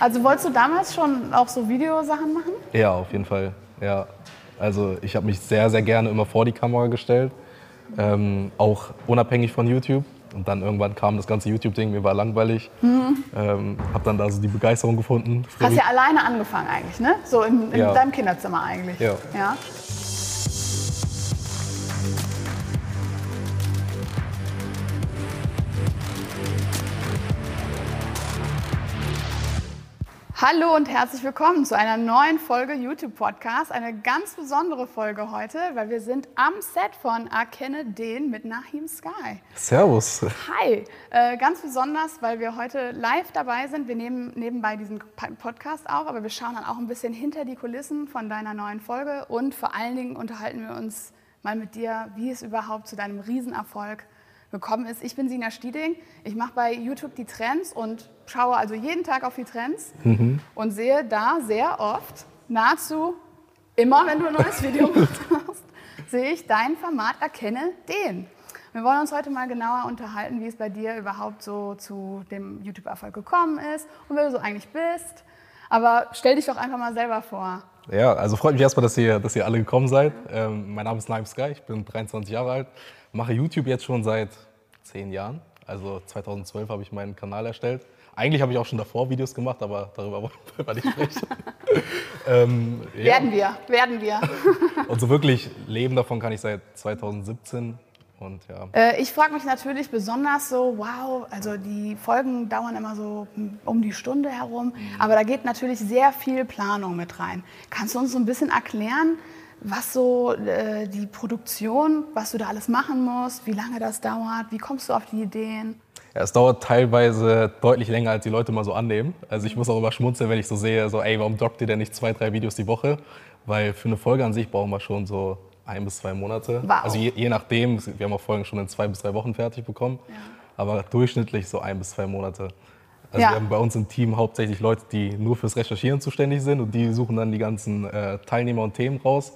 Also wolltest du damals schon auch so Videosachen machen? Ja, auf jeden Fall. Ja. Also ich habe mich sehr, sehr gerne immer vor die Kamera gestellt. Ähm, auch unabhängig von YouTube. Und dann irgendwann kam das ganze YouTube-Ding, mir war langweilig. Mhm. Ähm, hab dann da so die Begeisterung gefunden. Hast ja alleine angefangen eigentlich, ne? So in, in ja. deinem Kinderzimmer eigentlich. Ja. ja. Hallo und herzlich willkommen zu einer neuen Folge YouTube Podcast. Eine ganz besondere Folge heute, weil wir sind am Set von Erkenne den mit Nahim Sky. Servus. Hi. Äh, ganz besonders, weil wir heute live dabei sind. Wir nehmen nebenbei diesen Podcast auf, aber wir schauen dann auch ein bisschen hinter die Kulissen von deiner neuen Folge und vor allen Dingen unterhalten wir uns mal mit dir, wie es überhaupt zu deinem Riesenerfolg gekommen ist. Ich bin Sina Stieding. Ich mache bei YouTube die Trends und schaue also jeden Tag auf die Trends mhm. und sehe da sehr oft, nahezu immer, wenn du ein neues Video machst, sehe ich dein Format Erkenne den. Wir wollen uns heute mal genauer unterhalten, wie es bei dir überhaupt so zu dem YouTube-Erfolg gekommen ist und wer du so eigentlich bist. Aber stell dich doch einfach mal selber vor. Ja, also freut mich erstmal, dass ihr, dass ihr alle gekommen seid. Ähm, mein Name ist Naim Sky, ich bin 23 Jahre alt, mache YouTube jetzt schon seit zehn Jahren. Also 2012 habe ich meinen Kanal erstellt. Eigentlich habe ich auch schon davor Videos gemacht, aber darüber wollen wir nicht sprechen. ähm, ja. Werden wir, werden wir. Und so wirklich leben davon kann ich seit 2017. Und, ja. Äh, ich frage mich natürlich besonders so, wow, also die Folgen dauern immer so um die Stunde herum, mhm. aber da geht natürlich sehr viel Planung mit rein. Kannst du uns so ein bisschen erklären, was so äh, die Produktion, was du da alles machen musst, wie lange das dauert, wie kommst du auf die Ideen? Es dauert teilweise deutlich länger, als die Leute mal so annehmen. Also ich muss auch immer schmunzeln, wenn ich so sehe, so ey, warum droppt ihr denn nicht zwei, drei Videos die Woche? Weil für eine Folge an sich brauchen wir schon so ein bis zwei Monate. Wow. Also je, je, nachdem, wir haben auch Folgen schon in zwei bis drei Wochen fertig bekommen, ja. aber durchschnittlich so ein bis zwei Monate. Also ja. wir haben bei uns im Team hauptsächlich Leute, die nur fürs Recherchieren zuständig sind und die suchen dann die ganzen äh, Teilnehmer und Themen raus.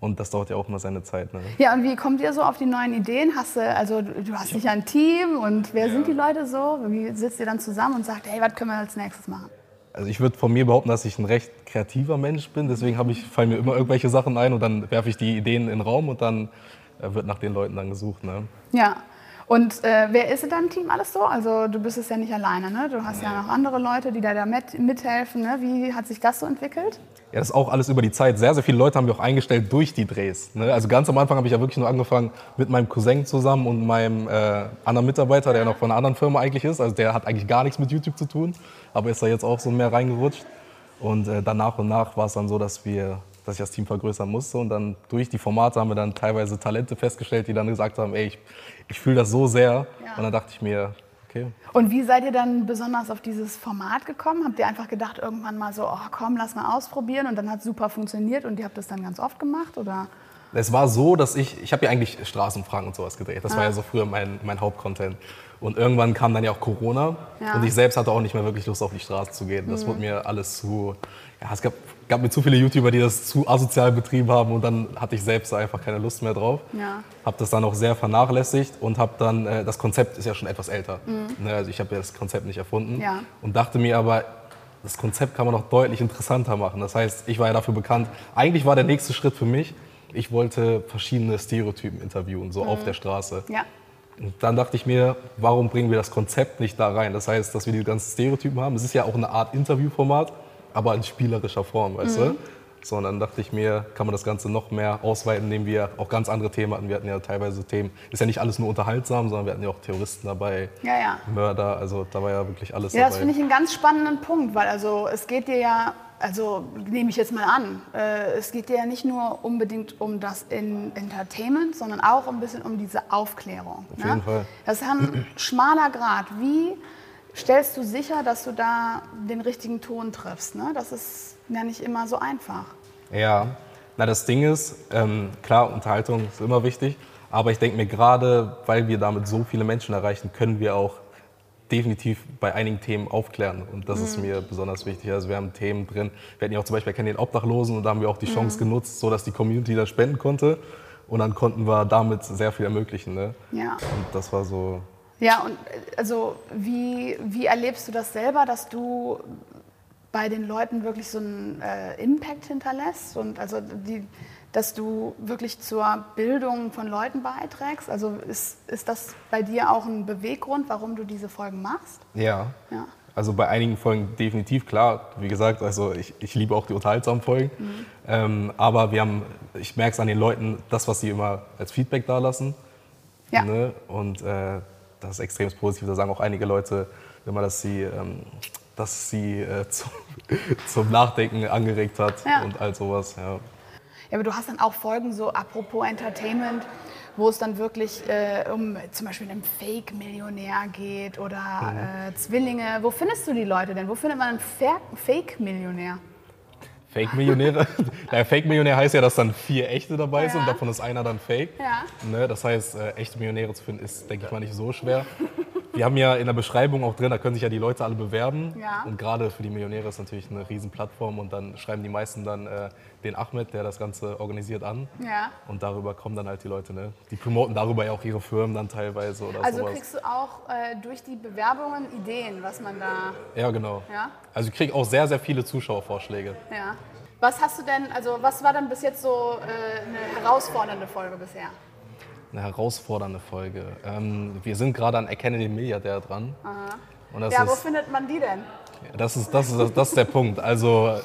Und das dauert ja auch immer seine Zeit. Ne? Ja, und wie kommt ihr so auf die neuen Ideen? Hast du, also du hast sicher ein Team und wer ja. sind die Leute so? Wie sitzt ihr dann zusammen und sagt, hey, was können wir als nächstes machen? Also ich würde von mir behaupten, dass ich ein recht kreativer Mensch bin. Deswegen ich, fallen mir immer irgendwelche Sachen ein und dann werfe ich die Ideen in den Raum und dann äh, wird nach den Leuten dann gesucht. Ne? Ja. Und äh, wer ist in deinem Team alles so? Also du bist es ja nicht alleine, ne? Du hast nee. ja noch andere Leute, die da, da mit, mithelfen. Ne? Wie hat sich das so entwickelt? Ja, das ist auch alles über die Zeit. Sehr, sehr viele Leute haben wir auch eingestellt durch die Drehs. Ne? Also ganz am Anfang habe ich ja wirklich nur angefangen mit meinem Cousin zusammen und meinem äh, anderen Mitarbeiter, der noch von einer anderen Firma eigentlich ist. Also der hat eigentlich gar nichts mit YouTube zu tun, aber ist da jetzt auch so mehr reingerutscht. Und äh, dann nach und nach war es dann so, dass wir dass ich das Team vergrößern musste. Und dann durch die Formate haben wir dann teilweise Talente festgestellt, die dann gesagt haben, ey, ich, ich fühle das so sehr. Ja. Und dann dachte ich mir, okay. Und wie seid ihr dann besonders auf dieses Format gekommen? Habt ihr einfach gedacht, irgendwann mal so, oh komm, lass mal ausprobieren und dann hat es super funktioniert und ihr habt das dann ganz oft gemacht? Oder? Es war so, dass ich, ich habe ja eigentlich Straßenfragen und sowas gedreht. Das ah. war ja so früher mein, mein Hauptcontent. Und irgendwann kam dann ja auch Corona ja. und ich selbst hatte auch nicht mehr wirklich Lust auf die Straße zu gehen. Das mhm. wurde mir alles zu, ja, es gab, gab mir zu viele YouTuber, die das zu asozial betrieben haben und dann hatte ich selbst einfach keine Lust mehr drauf. Ja. Habe das dann auch sehr vernachlässigt und habe dann, äh, das Konzept ist ja schon etwas älter. Mhm. Ne, also ich habe ja das Konzept nicht erfunden ja. und dachte mir aber, das Konzept kann man noch deutlich interessanter machen. Das heißt, ich war ja dafür bekannt. Eigentlich war der nächste Schritt für mich, ich wollte verschiedene Stereotypen interviewen, so mhm. auf der Straße. Ja. Und dann dachte ich mir, warum bringen wir das Konzept nicht da rein? Das heißt, dass wir die ganzen Stereotypen haben. Es ist ja auch eine Art Interviewformat, aber in spielerischer Form, weißt mhm. du? So, und dann dachte ich mir, kann man das Ganze noch mehr ausweiten, indem wir auch ganz andere Themen hatten. Wir hatten ja teilweise Themen, ist ja nicht alles nur unterhaltsam, sondern wir hatten ja auch Terroristen dabei, ja, ja. Mörder, also da war ja wirklich alles ja, dabei. Das finde ich einen ganz spannenden Punkt, weil also es geht dir ja also nehme ich jetzt mal an, äh, es geht ja nicht nur unbedingt um das in Entertainment, sondern auch ein bisschen um diese Aufklärung. Auf ne? jeden Fall. Das ist ein schmaler Grad. Wie stellst du sicher, dass du da den richtigen Ton triffst? Ne? Das ist ja nicht immer so einfach. Ja, na das Ding ist, ähm, klar, Unterhaltung ist immer wichtig, aber ich denke mir gerade, weil wir damit so viele Menschen erreichen, können wir auch definitiv bei einigen Themen aufklären. Und das mhm. ist mir besonders wichtig. Also wir haben Themen drin. Wir hatten ja auch zum Beispiel, wir kennen den Obdachlosen und da haben wir auch die Chance mhm. genutzt, sodass die Community da spenden konnte. Und dann konnten wir damit sehr viel ermöglichen. Ne? Ja. Und das war so. Ja, und also wie, wie erlebst du das selber, dass du bei den Leuten wirklich so einen äh, Impact hinterlässt und also die, dass du wirklich zur Bildung von Leuten beiträgst? Also ist, ist das bei dir auch ein Beweggrund, warum du diese Folgen machst? Ja. ja. Also bei einigen Folgen definitiv, klar. Wie gesagt, also ich, ich liebe auch die unterhaltsamen Folgen. Mhm. Ähm, aber wir haben, ich merke es an den Leuten, das, was sie immer als Feedback da lassen. Ja. Ne? Und äh, das ist extrem positiv. Da sagen auch einige Leute immer, dass sie, ähm, dass sie äh, zum, zum, Nachdenken angeregt hat ja. und all sowas. Ja. ja, aber du hast dann auch Folgen so apropos Entertainment wo es dann wirklich äh, um zum Beispiel einen Fake-Millionär geht oder mhm. äh, Zwillinge. Wo findest du die Leute denn? Wo findet man einen Fake-Millionär? Fake-Millionäre? naja, Fake-Millionär heißt ja, dass dann vier echte dabei ja. sind und davon ist einer dann Fake. Ja. Ne, das heißt, äh, echte Millionäre zu finden ist, denke ich mal, nicht so schwer. Wir haben ja in der Beschreibung auch drin, da können sich ja die Leute alle bewerben. Ja. Und gerade für die Millionäre ist natürlich eine Riesen-Plattform und dann schreiben die meisten dann äh, den Ahmed, der das Ganze organisiert, an. Ja. Und darüber kommen dann halt die Leute. Ne? Die promoten darüber ja auch ihre Firmen dann teilweise oder Also sowas. kriegst du auch äh, durch die Bewerbungen Ideen, was man da. Ja, genau. Ja? Also ich kriege auch sehr, sehr viele Zuschauervorschläge. Ja. Was hast du denn, also was war dann bis jetzt so äh, eine herausfordernde Folge bisher? Eine herausfordernde Folge. Ähm, wir sind gerade an Erkenne den Milliardär dran. ja, ist, wo findet man die denn? Das ist, das, ist, das ist der Punkt. Also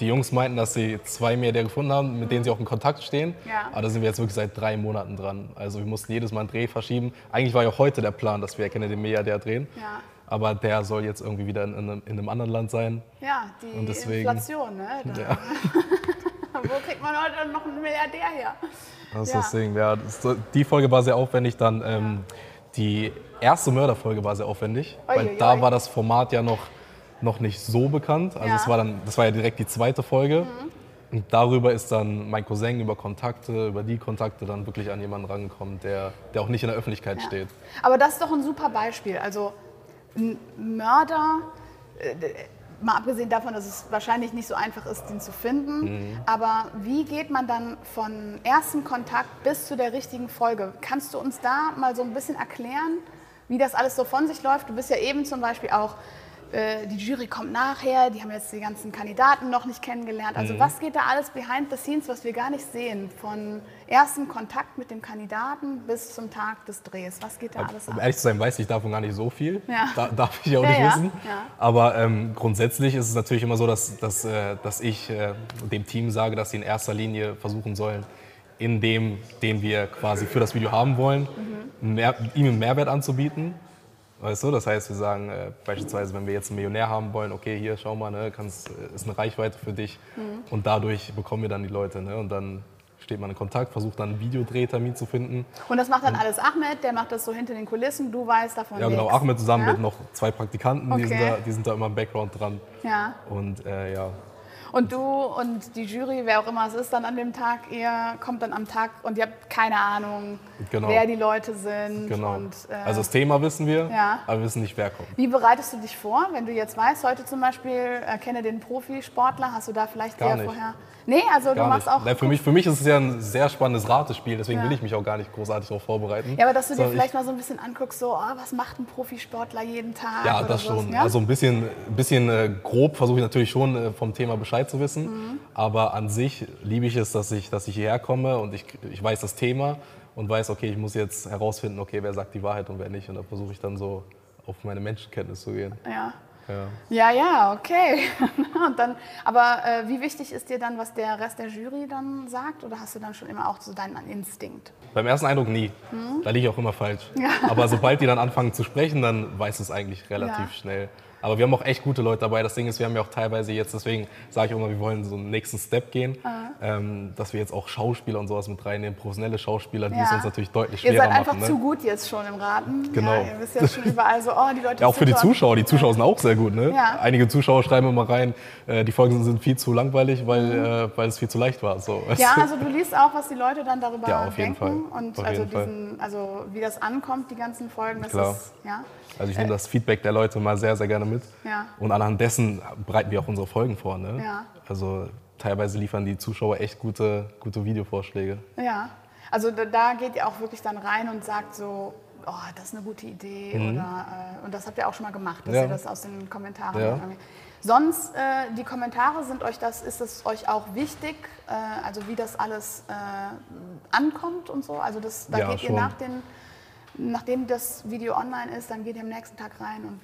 die Jungs meinten, dass sie zwei Milliardäre gefunden haben, mit denen sie auch in Kontakt stehen. Ja. Aber da sind wir jetzt wirklich seit drei Monaten dran. Also wir mussten jedes Mal einen Dreh verschieben. Eigentlich war ja heute der Plan, dass wir Erkenne den Milliardär drehen. Ja. Aber der soll jetzt irgendwie wieder in, in, in, einem anderen Land sein. Ja, die Inflation, ne? Ja. Wo kriegt man heute noch einen Milliardär her? Das ist ja. das Ding. Ja, die Folge war sehr aufwendig. Dann ähm, die erste Mörderfolge war sehr aufwendig, oi, weil oi, da oi. war das Format ja noch noch nicht so bekannt. Also ja. das, war dann, das war ja direkt die zweite Folge. Mhm. Und darüber ist dann mein Cousin über Kontakte, über die Kontakte dann wirklich an jemanden rangekommen, der, der auch nicht in der Öffentlichkeit ja. steht. Aber das ist doch ein super Beispiel. Also ein Mörder, äh, mal abgesehen davon, dass es wahrscheinlich nicht so einfach ist, den zu finden, mhm. aber wie geht man dann von ersten Kontakt bis zu der richtigen Folge? Kannst du uns da mal so ein bisschen erklären, wie das alles so von sich läuft? Du bist ja eben zum Beispiel auch äh, die Jury kommt nachher, die haben jetzt die ganzen Kandidaten noch nicht kennengelernt. Also mhm. was geht da alles behind the scenes, was wir gar nicht sehen? Von ersten Kontakt mit dem Kandidaten bis zum Tag des Drehs. Was geht da alles ab? Um ehrlich zu sein, weiß ich davon gar nicht so viel. Ja. Da, darf ich auch ja, nicht ja. wissen. Aber ähm, grundsätzlich ist es natürlich immer so, dass, dass, äh, dass ich äh, dem Team sage, dass sie in erster Linie versuchen sollen, in dem, den wir quasi für das Video haben wollen, mhm. mehr, ihm einen Mehrwert anzubieten Weißt du, das heißt, wir sagen äh, beispielsweise, wenn wir jetzt einen Millionär haben wollen, okay, hier, schau mal, ne, kannst, äh, ist eine Reichweite für dich mhm. und dadurch bekommen wir dann die Leute. Ne, und dann steht man in Kontakt, versucht dann einen Videodrehtermin zu finden. Und das macht dann alles Ahmed, der macht das so hinter den Kulissen, du weißt davon Ja, genau, Ahmed zusammen ja? mit noch zwei Praktikanten, okay. die, sind da, die sind da immer im Background dran. Ja. Und äh, ja, und du und die Jury, wer auch immer es ist, dann an dem Tag, ihr kommt dann am Tag und ihr habt keine Ahnung, genau. wer die Leute sind. Genau. Und, äh, also das Thema wissen wir, ja. aber wir wissen nicht, wer kommt. Wie bereitest du dich vor, wenn du jetzt weißt, heute zum Beispiel, äh, kenne den Profisportler, hast du da vielleicht Gar dir vorher Nee, also gar du machst nicht. auch. Nein, für, mich, für mich ist es ja ein sehr spannendes Ratespiel, deswegen ja. will ich mich auch gar nicht großartig darauf vorbereiten. Ja, aber dass du dir vielleicht mal so ein bisschen anguckst, so, oh, was macht ein Profisportler jeden Tag? Ja, das schon. Ja? Also ein bisschen, ein bisschen äh, grob versuche ich natürlich schon äh, vom Thema Bescheid zu wissen. Mhm. Aber an sich liebe ich es, dass ich, dass ich hierher komme und ich, ich weiß das Thema und weiß, okay, ich muss jetzt herausfinden, okay, wer sagt die Wahrheit und wer nicht. Und da versuche ich dann so auf meine Menschenkenntnis zu gehen. Ja. Ja, ja, ja okay. und dann, aber äh, wie wichtig ist dir dann, was der Rest der Jury dann sagt? Oder hast du dann schon immer auch so deinen Instinkt? Beim ersten Eindruck nie. Hm? Da liege ich auch immer falsch. Ja. Aber sobald die dann anfangen zu sprechen, dann weiß es eigentlich relativ ja. schnell. Aber wir haben auch echt gute Leute dabei. Das Ding ist, wir haben ja auch teilweise jetzt, deswegen sage ich immer, wir wollen so einen nächsten Step gehen, ähm, dass wir jetzt auch Schauspieler und sowas mit reinnehmen, professionelle Schauspieler, die ja. es uns natürlich deutlich schwerer machen. Ihr seid einfach machen, ne? zu gut jetzt schon im Raten. Genau. Ja, ihr wisst ja schon überall so, oh, die Leute Ja, auch für die Zuschauer. Die Zuschauer sind auch sehr gut. Ne? Ja. Einige Zuschauer schreiben immer rein, äh, die Folgen sind viel zu langweilig, weil, mhm. äh, weil es viel zu leicht war. So. Ja, also du liest auch, was die Leute dann darüber ja, auf jeden denken. Fall. Und auf also, diesen, also wie das ankommt, die ganzen Folgen, das Klar. ist, ja. Also ich nehme das Feedback der Leute mal sehr, sehr gerne mit. Ja. Und anhand dessen bereiten wir auch unsere Folgen vor. Ne? Ja. Also teilweise liefern die Zuschauer echt gute, gute Videovorschläge. Ja, also da, da geht ihr auch wirklich dann rein und sagt so, oh, das ist eine gute Idee. Mhm. Oder, äh, und das habt ihr auch schon mal gemacht, dass ja. ihr das aus den Kommentaren. Ja. Sonst, äh, die Kommentare, sind euch das, ist es euch auch wichtig, äh, also wie das alles äh, ankommt und so? Also das, da Ja, geht schon. ihr nach den, nachdem das Video online ist, dann geht ihr am nächsten Tag rein und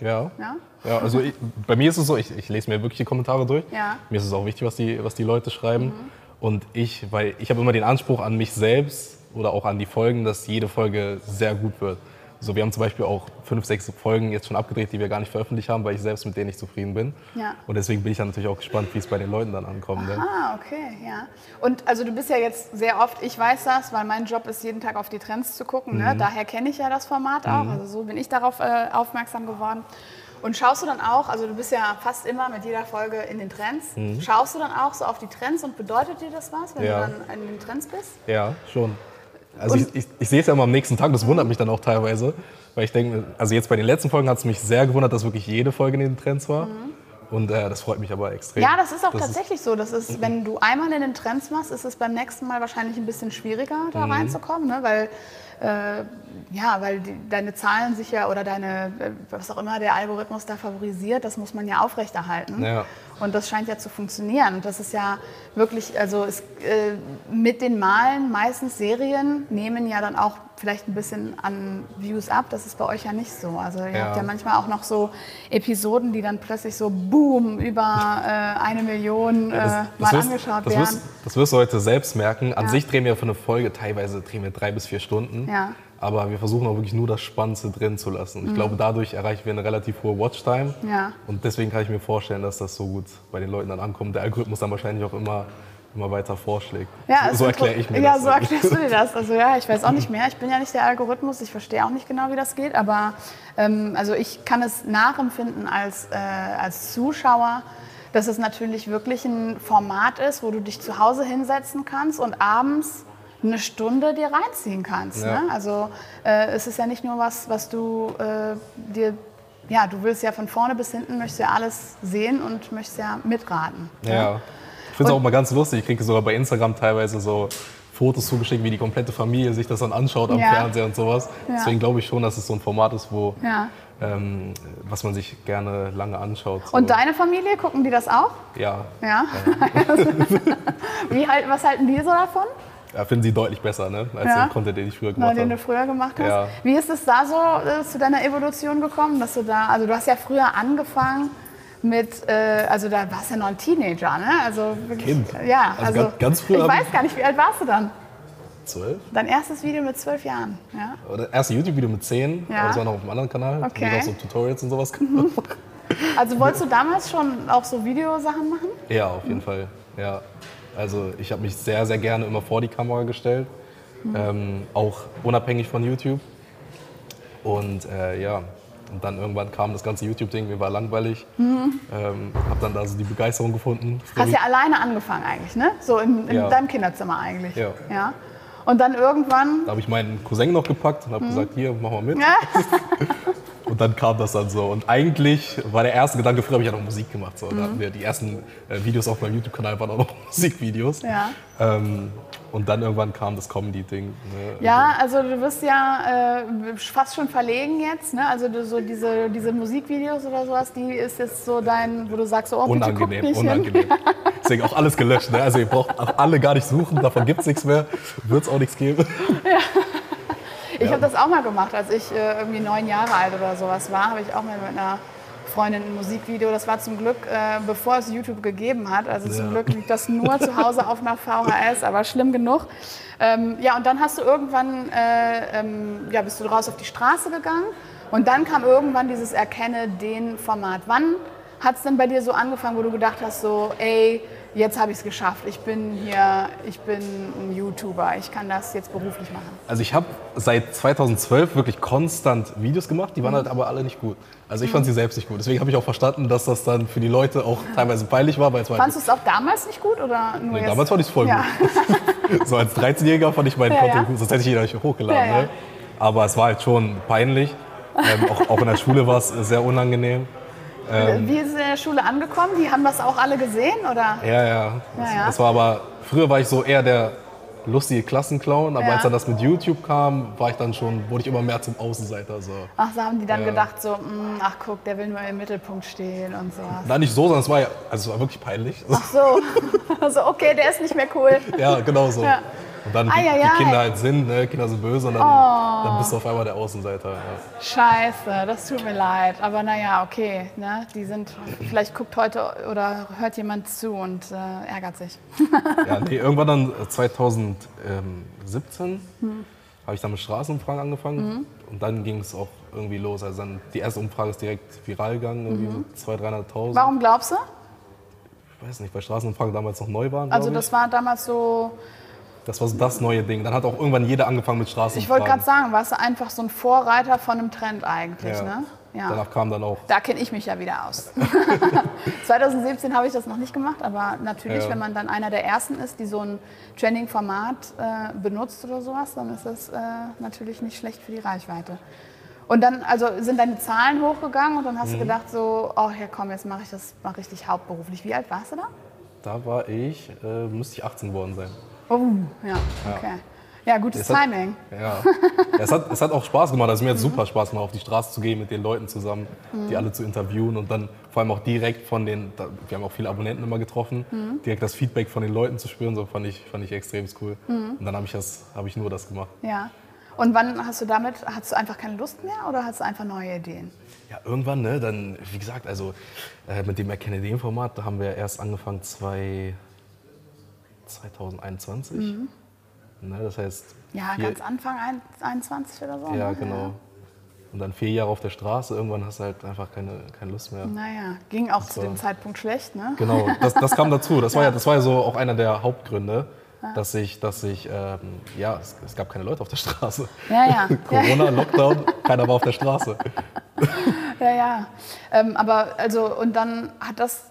Ja. ja? Ja, also ich, bei mir ist es so, ich, ich lese mir wirklich die Kommentare durch. Ja. Mir ist es auch wichtig, was die, was die Leute schreiben. Und ich, weil ich habe immer den Anspruch an mich selbst oder auch an die Folgen, dass jede Folge sehr gut wird. So, wir haben zum Beispiel auch fünf, sechs Folgen jetzt schon abgedreht, die wir gar nicht veröffentlicht haben, weil ich selbst mit denen nicht zufrieden bin. Ja. Und deswegen bin ich dann natürlich auch gespannt, wie es bei den Leuten dann ankommt. Ah, okay, ja. Und also du bist ja jetzt sehr oft, ich weiß das, weil mein Job ist, jeden Tag auf die Trends zu gucken. Mhm. Ne? Daher kenne ich ja das Format auch. Also so bin ich darauf äh, aufmerksam geworden. Und schaust du dann auch, also du bist ja fast immer mit jeder Folge in den Trends, schaust du dann auch so auf die Trends und bedeutet dir das was, wenn Mhm. Ja. du dann in den Trends bist? Ja, schon. Also ich, ich, ich sehe es ja immer am nächsten Tag, das wundert mich dann auch teilweise. Weil ich denke, also jetzt bei den letzten Folgen hat es mich sehr gewundert, dass wirklich jede Folge in den Trends war. Und äh, das freut mich aber extrem. Ja, das ist auch Das tatsächlich so. Das ist, wenn du einmal in den Trends machst, ist es beim nächsten Mal wahrscheinlich ein bisschen schwieriger, da Mhm. reinzukommen, ne? weil, äh, ja, weil die, deine Zahlen sich ja oder deine, äh, was auch immer der Algorithmus da favorisiert, das muss man ja aufrechterhalten. Ja. Und das scheint ja zu funktionieren. Und das ist ja wirklich, also es, äh, mit den Malen, meistens Serien, nehmen ja dann auch vielleicht ein bisschen an Views ab. Das ist bei euch ja nicht so. Also ihr Ja. habt ja manchmal auch noch so Episoden, die dann plötzlich so boom über äh, eine Million äh, mal wirst, angeschaut das, werden. wirst, das wirst du heute selbst merken. An Ja. sich drehen wir für eine Folge, teilweise drehen wir drei bis vier Stunden. Ja. Aber wir versuchen auch wirklich nur das Spannendste drin zu lassen. Ich glaube, dadurch erreichen wir eine relativ hohe Watchtime. Mhm. Ja. Und deswegen kann ich mir vorstellen, dass das so gut bei den Leuten dann ankommt. Der Algorithmus dann wahrscheinlich auch immer, immer weiter vorschlägt. Ja, so erkläre ich mir ja, das. so erklärst du dir das. Also ja, ich weiß auch nicht mehr. Ich bin ja nicht der Algorithmus. Ich verstehe auch nicht genau, wie das geht. Aber ähm, also ich kann es nachempfinden als, äh, als Zuschauer, dass es natürlich wirklich ein Format ist, wo du dich zu Hause hinsetzen kannst und abends eine Stunde dir reinziehen kannst. Ja. Ne? Also äh, es ist ja nicht nur was, was du äh, dir ja, du willst ja von vorne bis hinten, möchtest ja alles sehen und möchtest ja mitraten. Ja. Ich finde es auch mal ganz lustig. Ich kriege sogar bei Instagram teilweise so Fotos zugeschickt, wie die komplette Familie sich das dann anschaut am Ja. Fernseher und sowas. Ja. Deswegen glaube ich schon, dass es so ein Format ist, wo, Ja. ähm, was man sich gerne lange anschaut. So. Und deine Familie, gucken die das auch? Ja, Ja. Wie halt, was halten die so davon? Ja, finden sie deutlich besser, ne? als Ja. den Content, den ich früher gemacht den du habe. früher gemacht hast. Ja. Wie ist es da so äh, zu deiner Evolution gekommen, dass du da, also du hast ja früher angefangen mit, äh, also da warst du ja noch ein Teenager, ne? Also wirklich, Kind. Ja, Also also, ganz- früher Ich weiß gar nicht, wie alt warst du dann? Zwölf? Dein erstes Video mit zwölf Jahren, ja? Oder erste YouTube-Video mit zehn, Ja. aber das war noch auf einem anderen Kanal. Okay. Okay. auch so Tutorials und sowas gemacht. Also wolltest du damals schon auch so Videosachen machen? Ja, auf jeden Fall. Ja. Also ich habe mich sehr, sehr gerne immer vor die Kamera gestellt. Ähm, auch unabhängig von YouTube. Und äh, ja, und dann irgendwann kam das ganze YouTube-Ding, mir war langweilig. Ähm, habe dann da so die Begeisterung gefunden. Hast ja alleine angefangen eigentlich, ne? So in, in Ja. deinem Kinderzimmer eigentlich. Ja. ja. Und dann irgendwann, Da habe ich meinen Cousin noch gepackt und habe gesagt, hier, mach mal mit. Mhm. Ja. Und dann kam das dann so. Und eigentlich war der erste Gedanke, früher habe ich ja noch Musik gemacht. So. Da hatten wir die ersten äh, Videos auf meinem YouTube-Kanal waren auch noch Musikvideos. Mhm. Ja. Ähm, und dann irgendwann kam das Comedy-Ding. Ne? Ja, also du bist ja äh, fast schon verlegen jetzt, ne? Also du, so diese, diese Musikvideos oder sowas, die ist jetzt so dein, wo du sagst, oh bitte guck Unangenehm, nicht unangenehm. hin. Deswegen auch alles gelöscht. Ne? Also ihr braucht auch alle gar nicht suchen, davon gibt es nichts mehr. Wird es auch nichts geben. Ich Ja. habe das auch mal gemacht, als ich äh, irgendwie neun Jahre alt oder sowas war, habe ich auch mal mit einer Freundin ein Musikvideo. Das war zum Glück, äh, bevor es YouTube gegeben hat. Also zum Ja. Glück liegt das nur zu Hause auf einer VHS, aber schlimm genug. Ähm, ja, und dann hast du irgendwann, äh, ähm, ja, bist du raus auf die Straße gegangen und dann kam irgendwann dieses Erkenne den Format. Wann hat es denn bei dir so angefangen, wo du gedacht hast, so, ey, jetzt habe ich es geschafft. Ich bin hier, ich bin ein YouTuber. Ich kann das jetzt beruflich machen. Also ich habe seit 2012 wirklich konstant Videos gemacht, die waren halt aber alle nicht gut. Also ich fand sie selbst nicht gut. Deswegen habe ich auch verstanden, dass das dann für die Leute auch teilweise peinlich war, weil es war Fandest du es auch damals nicht gut oder nur Nee, jetzt? damals fand ich es voll Ja. gut. so als 13-Jähriger fand ich meinen Ja, Content ja. gut, sonst hätte ich ihn euch hochgeladen. Ja. Ne? Aber es war halt schon peinlich. Ähm, auch, auch in der Schule war es sehr unangenehm. Ähm, Wie ist es in der Schule angekommen? Die haben das auch alle gesehen oder? Ja, ja. Das, ja. das war aber, früher war ich so eher der lustige Klassenclown, aber Ja. als dann das mit YouTube kam, war ich dann schon, wurde ich immer mehr zum Außenseiter. So. Ach, so haben die dann Ja. gedacht, so, mm, ach guck, der will nur im Mittelpunkt stehen und sowas. Nein, nicht so, sondern es war ja, also es war wirklich peinlich. Ach so. also, okay, der ist nicht mehr cool. ja, genau so. Ja. Und dann, wie die. Kinder halt sind, ne? Kinder sind böse und dann, Oh. dann bist du auf einmal der Außenseiter. Ja. Scheiße, das tut mir leid. Aber naja, okay. Ne? Die sind, vielleicht guckt heute oder hört jemand zu und äh, ärgert sich. Ja, nee, irgendwann dann äh, 2017 habe ich dann mit Straßenumfragen angefangen und dann ging es auch irgendwie los. Also dann die erste Umfrage ist direkt viral gegangen, irgendwie so 200.000, 300.000. Warum glaubst du? Ich weiß nicht, weil Straßenumfragen damals noch neu waren. Also das ich. war damals so, das war so das neue Ding. Dann hat auch irgendwann jeder angefangen mit Straßenumfragen. ich wollte gerade sagen, warst du einfach so ein Vorreiter von einem Trend eigentlich, Ja. ne? Ja. Danach kam dann auch Da kenne ich mich ja wieder aus. 2017 habe ich das noch nicht gemacht, aber natürlich, Ja. wenn man dann einer der ersten ist, die so ein Trending-Format äh, benutzt oder sowas, dann ist das äh, natürlich nicht schlecht für die Reichweite. Und dann also sind deine Zahlen hochgegangen und dann hast Mhm. du gedacht so, oh ja komm, jetzt mache ich das mal richtig hauptberuflich. Wie alt warst du da? Da war ich, äh, müsste ich 18 geworden sein. Oh, ja, okay. Ja, gutes Es hat- Timing. Ja. es, hat, es hat auch Spaß gemacht. Also mir hat es super Spaß gemacht, auf die Straße zu gehen, mit den Leuten zusammen, die alle zu interviewen und dann vor allem auch direkt von den, da- wir haben auch viele Abonnenten immer getroffen, direkt das Feedback von den Leuten zu spüren, so fand ich, fand ich extrem cool. Und dann habe ich, das- habe ich nur das gemacht. Ja. Und wann hast du damit, hast du einfach keine Lust mehr oder hast du einfach neue Ideen? Ja, irgendwann, ne, dann, wie gesagt, also äh, mit dem Erkenne den Format, da haben wir erst angefangen zwei, 2021. Ne, das heißt, Ja, vier- ganz Anfang ein- 21 oder so. Ja, ne? genau. Und dann vier Jahre auf der Straße, irgendwann hast du halt einfach keine, keine Lust mehr. Naja, ging auch zu war- dem Zeitpunkt schlecht, ne? Genau, das, das kam dazu. Das war ja, das war ja so auch einer der Hauptgründe, dass ich, dass ich, ähm, ja, es, es gab keine Leute auf der Straße. Ja, ja. Corona, Lockdown, keiner war auf der Straße. Ja, ja. Ähm, aber also, und dann hat das,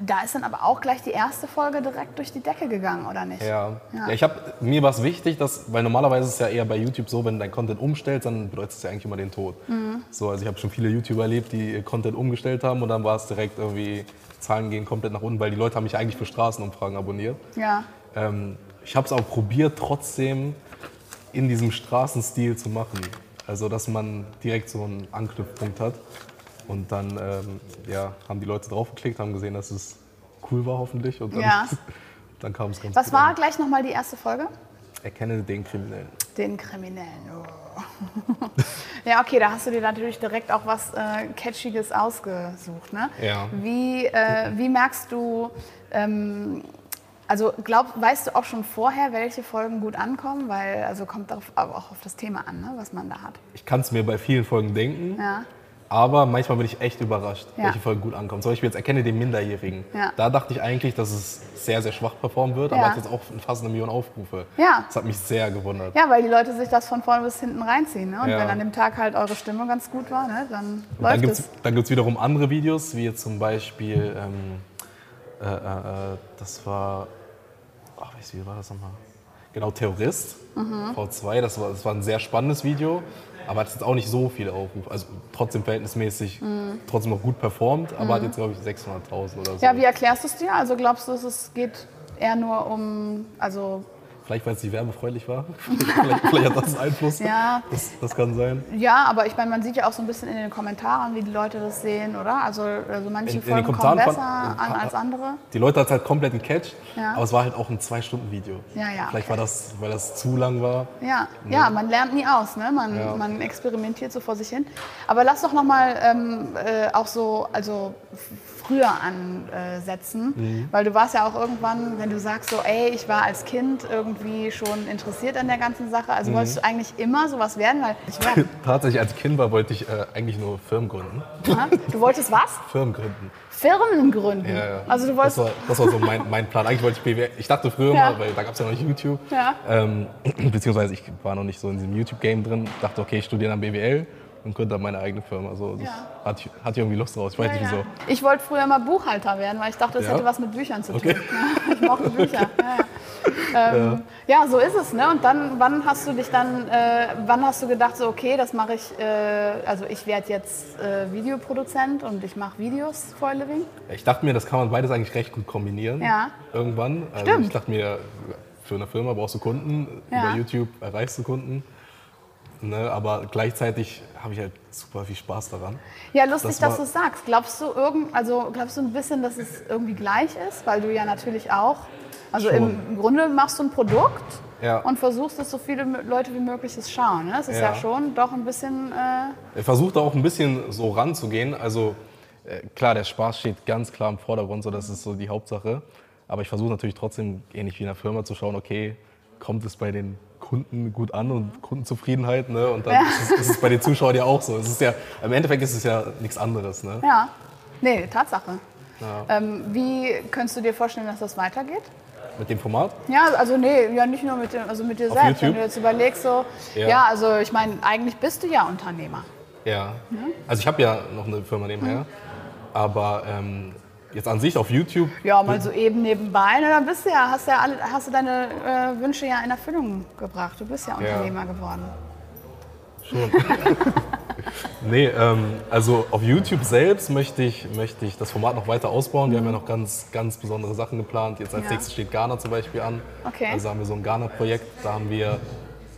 da ist dann aber auch gleich die erste Folge direkt durch die Decke gegangen, oder nicht? Ja. Ja. ja. ich habe mir was wichtig, dass, weil normalerweise ist es ja eher bei YouTube so, wenn du dein Content umstellst, dann bedeutet es ja eigentlich immer den Tod. Mhm. So, also ich habe schon viele YouTuber erlebt, die Content umgestellt haben und dann war es direkt irgendwie, Zahlen gehen komplett nach unten, weil die Leute haben mich eigentlich für Straßenumfragen abonniert. Ja. Ähm, ich habe es auch probiert, trotzdem in diesem Straßenstil zu machen. Also, dass man direkt so einen Anknüpfpunkt hat. Und dann ähm, ja, haben die Leute draufgeklickt, haben gesehen, dass es cool war, hoffentlich. Und dann, Ja. dann kam es ganz Was war an. gleich nochmal die erste Folge? Erkenne den Kriminellen. Den Kriminellen. Oh. ja, okay, da hast du dir natürlich direkt auch was äh, Catchiges ausgesucht. Ne? Ja. Wie, äh, wie merkst du, ähm, also glaub, weißt du auch schon vorher, welche Folgen gut ankommen? Weil, also kommt darauf, auch auf das Thema an, ne, was man da hat. Ich kann es mir bei vielen Folgen denken, Ja. Aber manchmal bin ich echt überrascht, Ja. welche Folgen gut ankommen. Zum Beispiel jetzt Erkenne den Minderjährigen. Ja. Da dachte ich eigentlich, dass es sehr, sehr schwach performen wird, aber Ja. hat jetzt auch fast eine Million Aufrufe. Ja. Das hat mich sehr gewundert. Ja, weil die Leute sich das von vorne bis hinten reinziehen. Ne? Und wenn an dem Tag halt eure Stimmung ganz gut war, ne, dann Und läuft dann gibt es es. dann gibt's wiederum andere Videos, wie jetzt zum Beispiel, ähm, äh, äh, äh, das war, ach, wie war das nochmal? Genau, Terrorist, Mhm. V2, das war, das war ein sehr spannendes Video, aber hat jetzt auch nicht so viele Aufrufe. Also trotzdem verhältnismäßig, trotzdem noch gut performt, aber hat jetzt, glaube ich, 600.000 oder so. Mhm. Ja, wie erklärst du es dir? Also glaubst du, es geht eher nur um, also Vielleicht, weil es nicht werbefreundlich war. vielleicht, vielleicht hat das einen Einfluss. Ja. Das, das kann sein. Ja, aber ich meine, man sieht ja auch so ein bisschen in den Kommentaren, wie die Leute das sehen, oder? Also, also manche In- Folgen kommen besser von- an als andere. Die Leute hat halt komplett gecatcht, Ja. aber es war halt auch ein Zwei-Stunden-Video. Ja, ja, Vielleicht okay. war das, weil das zu lang war. Ja, ja, man lernt nie aus, ne? man, Ja. man experimentiert so vor sich hin. Aber lass doch nochmal ähm, äh, auch so, also früher ansetzen, Mhm. weil du warst ja auch irgendwann, wenn du sagst so, ey, ich war als Kind irgendwie schon interessiert an der ganzen Sache, Mhm. also wolltest du eigentlich immer sowas werden, weil ich war, Tatsächlich als Kind war, wollte ich äh, eigentlich nur Firmen gründen. Aha. du wolltest was? Firmen gründen. Firmen gründen. Ja, ja. Also du das wolltest, war, das war so mein, mein Plan. Eigentlich wollte ich BWL. Ich dachte früher Ja. mal, weil da gab es ja noch nicht YouTube. Ja. Ähm, beziehungsweise ich war noch nicht so in diesem YouTube-Game drin. Dachte, okay, ich studiere dann BWL und gründe dann meine eigene Firma. Also das Ja. hatte, ich, hatte ich irgendwie Lust draus. Ich weiß Ja, nicht ja. wieso. Ich wollte früher mal Buchhalter werden, weil ich dachte, das Ja? hätte was mit Büchern zu tun. Okay. Ja, ich mochte Bücher. Ja, ja. Ähm, ja, so ist es. Ne? Und dann, wann hast du dich dann, äh, wann hast du gedacht, so okay, das mache ich, äh, also ich werde jetzt äh, Videoproduzent und ich mache Videos for a living? Ich dachte mir, das kann man beides eigentlich recht gut kombinieren. Ja. Irgendwann. Also Stimmt. Ich dachte mir, für eine Firma brauchst du Kunden, Ja. über YouTube erreichst du Kunden. Ne, aber gleichzeitig habe ich halt super viel Spaß daran. Ja, lustig, Das dass war- du es sagst. Glaubst du irgend, also glaubst du ein bisschen, dass es irgendwie gleich ist, weil du ja natürlich auch, also im, im Grunde machst du ein Produkt Ja. und versuchst, dass so viele Leute wie möglich es schauen. Ne? Das ist ja. Ja. schon doch ein bisschen, äh, Er versucht da auch ein bisschen so ranzugehen. Also äh, klar, der Spaß steht ganz klar im Vordergrund, so das ist so die Hauptsache. Aber ich versuche natürlich trotzdem, ähnlich wie in der Firma, zu schauen, okay, kommt es bei den Kunden gut an und Kundenzufriedenheit, ne? Und dann ist, es, ist es bei den Zuschauern ja auch so. Es ist ja, im Endeffekt ist es ja nichts anderes, ne? ja, nee, Tatsache. Ja. Ähm, wie könntest du dir vorstellen, dass das weitergeht? Mit dem Format? Ja, also nee, ja nicht nur mit, dem, also mit dir Auf selbst. Wenn YouTube? du jetzt überlegst, so, ja, Ja. also ich meine, eigentlich bist du ja Unternehmer. Ja. Also ich habe ja noch eine Firma Mhm. nebenher, aber ähm, jetzt an sich auf YouTube. Ja, mal so eben nebenbei. Na, dann bist du ja, hast ja alle, hast du deine äh, Wünsche ja in Erfüllung gebracht. Du bist ja Unternehmer geworden. Schon. nee, ähm, also auf YouTube selbst möchte ich, möchte ich das Format noch weiter ausbauen. Wir haben ja noch ganz, ganz besondere Sachen geplant. Jetzt als Ja. nächstes steht Ghana zum Beispiel an. Okay. Also haben wir so ein Ghana-Projekt. Da haben wir,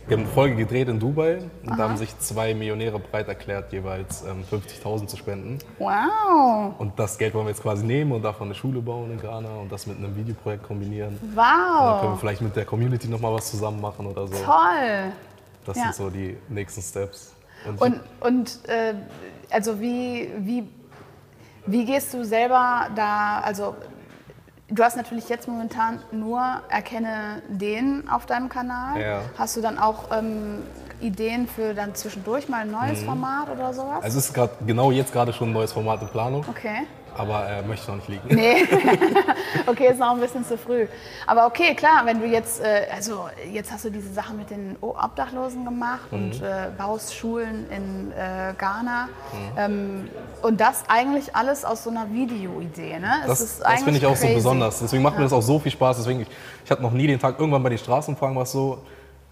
wir haben eine Folge gedreht in Dubai und da haben sich zwei Millionäre bereit erklärt, jeweils ähm, 50.000 zu spenden. Wow, Und das Geld wollen wir jetzt quasi nehmen und davon eine Schule bauen in Ghana und das mit einem Videoprojekt kombinieren. Dann können wir wow, vielleicht mit der Community noch mal was zusammen machen oder so. toll. Das Ja. sind so die nächsten Steps. Und, Und, und äh, also wie, wie, wie gehst du selber da, also du hast natürlich jetzt momentan nur Erkenne den auf deinem Kanal. Ja. Hast du dann auch ähm, Ideen für dann zwischendurch mal ein neues Format oder sowas? Mhm. also es ist grad, genau jetzt gerade schon ein neues Format in Planung, okay. Aber äh, möchte noch nicht liegen. Nee, okay, ist noch ein bisschen zu früh. Aber okay, klar, wenn du jetzt, äh, also jetzt hast du diese Sache mit den Obdachlosen gemacht und Mhm. äh, baust Schulen in äh, Ghana. Mhm. Ähm, und das eigentlich alles aus so einer Videoidee, ne? Das, das finde ich auch so crazy. besonders. Deswegen macht mir das auch so viel Spaß. Deswegen, ich, ich hatte noch nie den Tag, irgendwann bei den Straßenumfragen war es so,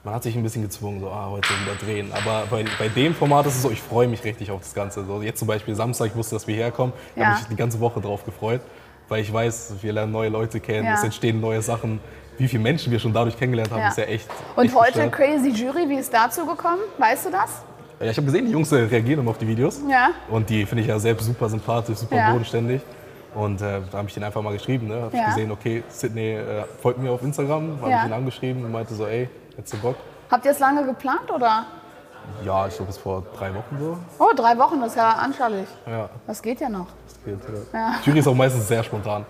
man hat sich ein bisschen gezwungen, so, ah, heute wieder drehen. Aber bei, bei dem Format ist es so, ich freue mich richtig auf das Ganze. So, jetzt zum Beispiel Samstag, ich wusste, dass wir herkommen. Ich Ja. habe mich die ganze Woche drauf gefreut, weil ich weiß, wir lernen neue Leute kennen, Ja. es entstehen neue Sachen. Wie viele Menschen wir schon dadurch kennengelernt haben, Ja. ist ja echt. Und echt heute gestört. Crazy Jury, wie ist dazu gekommen? Weißt du das? Ja, ich habe gesehen, die Jungs äh, reagieren immer auf die Videos. Ja. Und die finde ich ja selbst super sympathisch, super Ja. bodenständig. Und äh, da habe ich den einfach mal geschrieben. Ne? Habe ich gesehen, okay, Sydney äh, folgt mir auf Instagram. Habe ich ihn angeschrieben und meinte so, ey, hättest du Bock? Habt ihr es lange geplant oder? Ja, ich glaube, bis vor drei Wochen so. Oh, drei Wochen, das ist ja anschaulich. Ja, Das geht ja noch. das geht. Ja. Ja. Mhm. Jury ist auch meistens sehr spontan.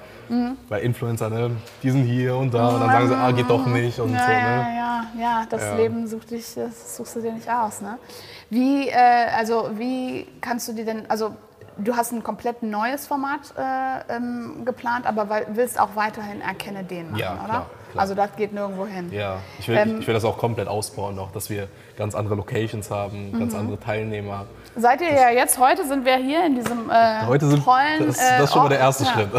Weil Influencer, ne, die sind hier und da. Und dann sagen sie, ah, geht doch nicht und ja, so. ja, Ne? ja, ja, das Ja. Leben sucht dich, das suchst du dir nicht aus. Ne? Wie, äh, also wie kannst du dir denn, also du hast ein komplett neues Format äh, ähm, geplant, aber willst auch weiterhin Erkenne den machen, Ja, oder? klar, klar. Also das geht nirgendwo hin. Ja, ich will, Ähm, ich will das auch komplett ausbauen, noch, dass wir ganz andere Locations haben, Mhm. ganz andere Teilnehmer. Seid ihr ja jetzt, heute sind wir hier in diesem äh, Heute sind- tollen das- das ist schon mal der erste Schritt.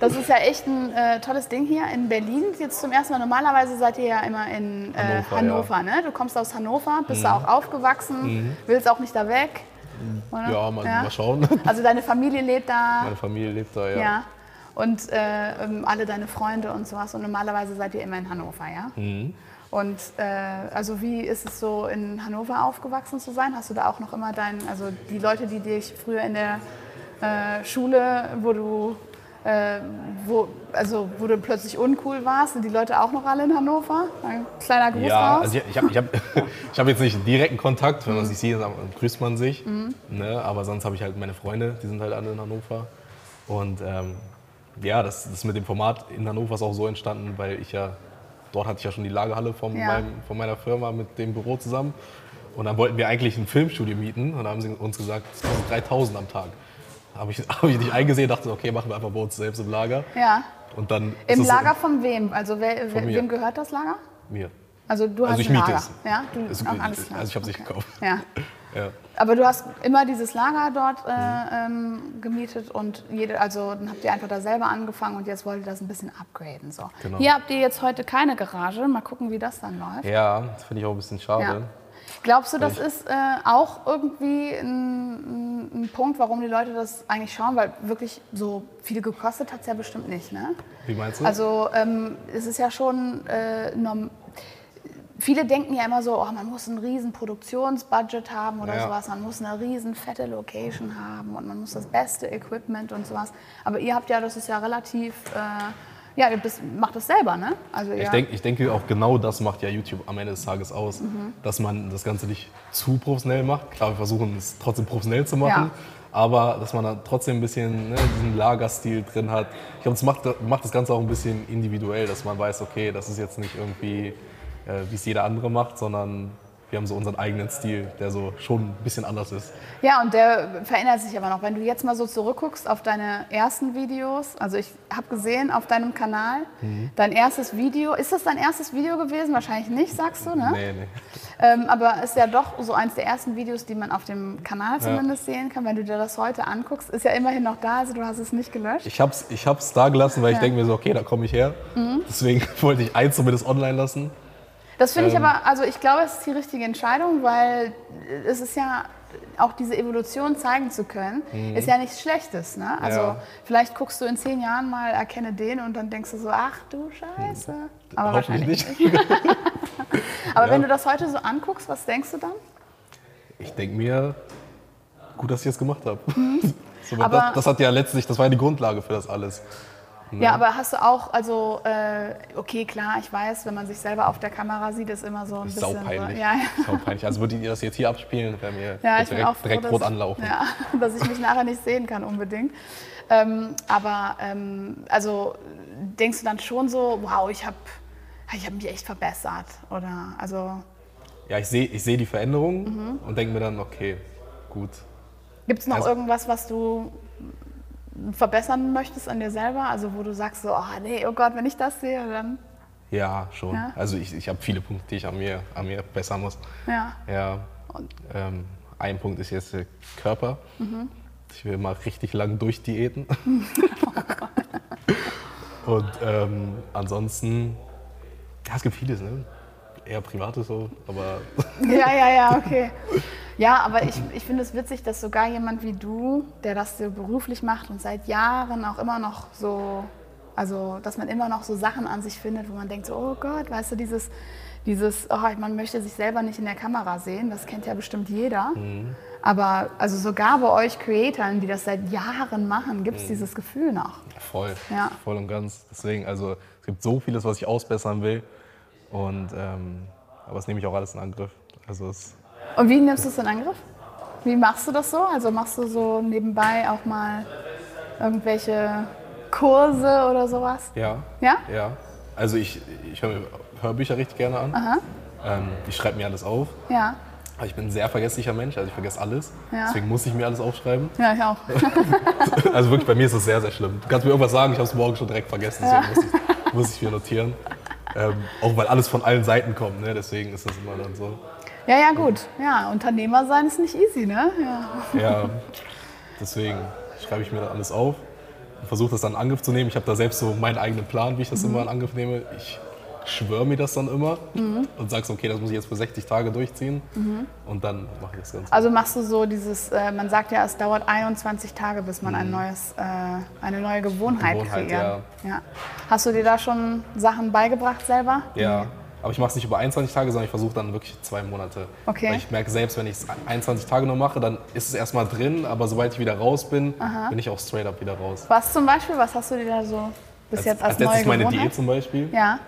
Das ist ja echt ein äh, tolles Ding hier in Berlin. Jetzt zum ersten Mal. Normalerweise seid ihr ja immer in äh, Hannover, Hannover. ne? Du kommst aus Hannover, bist da auch aufgewachsen, willst auch nicht da weg. Mhm. Ja, mal, mal schauen. Also deine Familie lebt da. Meine Familie lebt da, ja. ja. Und äh, ähm, alle deine Freunde und sowas. Und normalerweise seid ihr immer in Hannover, ja? Mhm. Und äh, also wie ist es so, in Hannover aufgewachsen zu sein? Hast du da auch noch immer deinen, also die Leute, die dich früher in der äh, Schule, wo du, äh, wo, also wo du plötzlich uncool warst, sind die Leute auch noch alle in Hannover? Ein kleiner Gruß Ja, raus. also ich, ich habe ich hab, ich hab jetzt nicht direkten Kontakt, wenn man Mhm. sich sieht, dann grüßt man sich. Ne? Aber sonst habe ich halt meine Freunde, die sind halt alle in Hannover. Und ähm, ja, das, das mit dem Format in Hannover ist auch so entstanden, weil ich ja, dort hatte ich ja schon die Lagerhalle von, Ja. meinem, von meiner Firma mit dem Büro zusammen. Und dann wollten wir eigentlich ein Filmstudio mieten und dann haben sie uns gesagt, das kostet 3000 am Tag. Habe ich, hab ich nicht eingesehen, dachte, okay, machen wir einfach bei uns selbst im Lager. ja. Und dann ist Im es Lager von wem? Also wer, mir. wem gehört das Lager? mir. Also du hast Also ich ein miete Lager. es. Ja, du, Also, ach, alles klar. also ich habe es nicht Okay. gekauft. Ja. Ja. Aber du hast immer dieses Lager dort äh, ähm, gemietet und jede, also dann habt ihr einfach da selber angefangen und jetzt wollt ihr das ein bisschen upgraden. So. Genau. Hier habt ihr jetzt heute keine Garage. Mal gucken, wie das dann läuft. Ja, das finde ich auch ein bisschen schade. Ja. Glaubst du, das ist äh, auch irgendwie ein, ein, ein Punkt, warum die Leute das eigentlich schauen? Weil wirklich so viel gekostet hat es ja bestimmt nicht, ne? Wie meinst du? Also ähm, es ist ja schon äh, norm viele denken ja immer so, oh, man muss ein riesen Produktionsbudget haben oder Ja. sowas, man muss eine riesen fette Location haben und man muss das beste Equipment und sowas. Aber ihr habt ja, das ist ja relativ, äh, ja, ihr bist, macht das selber, ne? Also Ich, denk, ich denke, auch genau das macht ja YouTube am Ende des Tages aus. Dass man das Ganze nicht zu professionell macht. Klar, wir versuchen es trotzdem professionell zu machen. Aber dass man dann trotzdem ein bisschen ne, diesen Lagerstil drin hat. Ich glaube, das macht, macht das Ganze auch ein bisschen individuell, dass man weiß, okay, das ist jetzt nicht irgendwie, wie es jeder andere macht, sondern wir haben so unseren eigenen Stil, der so schon ein bisschen anders ist. Ja, und der verändert sich aber noch. Wenn du jetzt mal so zurückguckst auf deine ersten Videos, also ich habe gesehen auf deinem Kanal, Mhm. dein erstes Video, ist das dein erstes Video gewesen? Wahrscheinlich nicht, sagst du, ne? Nee, nee. Ähm, aber ist ja doch so eins der ersten Videos, die man auf dem Kanal zumindest sehen kann. Wenn du dir das heute anguckst, ist ja immerhin noch da, also du hast es nicht gelöscht. Ich habe es ich hab's da gelassen, weil ich Ja. denke mir so, okay, da komme ich her. Deswegen wollte ich eins zumindest online lassen. Das finde ich Ähm. aber, also ich glaube, es ist die richtige Entscheidung, weil es ist ja auch diese Evolution zeigen zu können, ist ja nichts Schlechtes. Ne? Also Mhm. Ja. vielleicht guckst du in zehn Jahren mal, erkenne den und dann denkst du so, ach du Scheiße. Aber Hoffentlich wahrscheinlich nicht. Aber Ja. wenn du das heute so anguckst, was denkst du dann? Ich denke mir, gut, dass ich es gemacht habe. So, Mhm. Aber- das, das hat ja letztlich, das war ja die Grundlage für das alles. Ja, aber hast du auch, also, äh, okay, klar, ich weiß, wenn man sich selber auf der Kamera sieht, ist immer so ein bisschen. saupeinlich. So, ja, ja. saupeinlich. Also würdet ihr das jetzt hier abspielen, wäre mir Ja, direkt, auch froh, direkt rot anlaufen. Ja, dass ich mich nachher nicht sehen kann unbedingt. Ähm, aber ähm, also denkst du dann schon so, wow, ich habe ich hab mich echt verbessert oder also Ja, ich sehe ich seh die Veränderung Mhm. und denke mir dann, okay, gut. gibt es noch Also- irgendwas, was du verbessern möchtest an dir selber? Also wo du sagst so, oh nee, oh Gott, wenn ich das sehe, dann Ja, schon. Ja? Also ich, ich habe viele Punkte, die ich an mir, an mir bessern muss. ja. Ja. Ähm, ein Punkt ist jetzt der Körper. Mhm. Ich will mal richtig lang durchdiäten. Und ähm, ansonsten, ja, es gibt vieles, ne? Eher Privates so, aber Ja, ja, ja, okay. Ja, aber ich, ich finde es witzig, dass sogar jemand wie du, der das so beruflich macht und seit Jahren auch immer noch so, also dass man immer noch so Sachen an sich findet, wo man denkt so, oh Gott, weißt du, dieses, dieses, oh, man möchte sich selber nicht in der Kamera sehen, das kennt ja bestimmt jeder. Aber also sogar bei euch Creatoren, die das seit Jahren machen, gibt es dieses Gefühl noch. voll, Ja. voll und ganz. Deswegen, also es gibt so vieles, was ich ausbessern will. Und ähm, aber das nehme ich auch alles in Angriff. Also es, Und wie nimmst du es in Angriff? Wie machst du das so? Also machst du so nebenbei auch mal irgendwelche Kurse oder sowas? ja, Ja? ja. Also ich, ich höre mir Hörbücher richtig gerne an. Ähm, ich schreibe mir alles auf. Ja. Aber ich bin ein sehr vergesslicher Mensch, also ich vergesse alles. Ja. Deswegen muss ich mir alles aufschreiben. Ja, ich auch. Also wirklich, bei mir ist es sehr, sehr schlimm. Du kannst mir irgendwas sagen, ich habe es morgen schon direkt vergessen, deswegen muss, ich, muss ich mir notieren. Ähm, auch weil alles von allen Seiten kommt, ne? deswegen ist das immer dann so. Ja, ja, gut. Ja, Unternehmer sein ist nicht easy, ne? Ja. Ja, deswegen schreibe ich mir dann alles auf und versuche das dann in Angriff zu nehmen. Ich habe da selbst so meinen eigenen Plan, wie ich das immer in Angriff nehme. Ich schwöre mir das dann immer und sage so, okay, das muss ich jetzt für 60 Tage durchziehen und dann mache ich das Ganze. Also machst du so dieses, äh, man sagt ja, es dauert 21 Tage, bis man ein neues, äh, eine neue Gewohnheit, Gewohnheit, kreiert. Ja. Hast du dir da schon Sachen beigebracht selber? Ja, aber ich mache es nicht über 21 Tage, sondern ich versuche dann wirklich zwei Monate. Okay. Weil ich merke selbst, wenn ich es 21 Tage nur mache, dann ist es erstmal drin, aber sobald ich wieder raus bin, bin ich auch straight up wieder raus. Was zum Beispiel? Was hast du dir da so bis jetzt als, als letztes meine Gewohnheit? Diät zum Beispiel. Ja.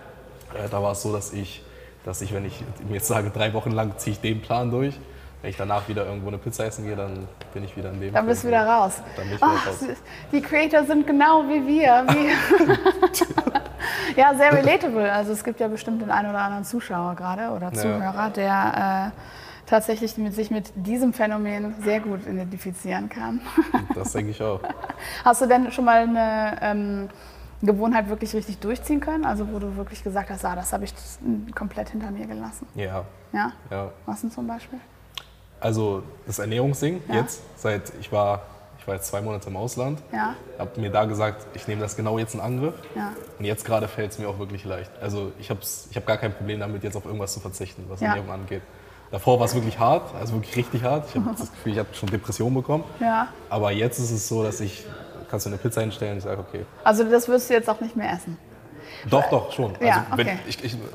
Äh, da war es so, dass ich, dass ich, wenn ich mir jetzt sage, drei Wochen lang ziehe ich den Plan durch, wenn ich danach wieder irgendwo eine Pizza essen gehe, dann bin ich wieder in dem Dann bist du wieder raus. Dann bin ich wieder Ach, raus. die Creator sind genau wie wir. Wie ja, sehr relatable. Also es gibt ja bestimmt den einen oder anderen Zuschauer gerade oder Zuhörer, der äh, tatsächlich mit sich mit diesem Phänomen sehr gut identifizieren kann. Das denke ich auch. Hast du denn schon mal eine ähm, Gewohnheit wirklich richtig durchziehen können? Also wo du wirklich gesagt hast, ah, das habe ich komplett hinter mir gelassen. Ja, Ja? ja. Was denn zum Beispiel? Also das Ernährungsding Ja. jetzt, seit ich war, ich war jetzt zwei Monate im Ausland, Ja, habe mir da gesagt, ich nehme das genau jetzt in Angriff. ja. Und jetzt gerade fällt es mir auch wirklich leicht. Also ich habe ich hab gar kein Problem damit, jetzt auf irgendwas zu verzichten, was Ja. Ernährung angeht. Davor war es wirklich hart, also wirklich richtig hart. Ich habe das Gefühl, ich habe schon Depressionen bekommen. Ja. Aber jetzt ist es so, dass ich, kannst du eine Pizza hinstellen, ich sage, okay. Also das wirst du jetzt auch nicht mehr essen. Doch, doch, schon. Also, wenn okay.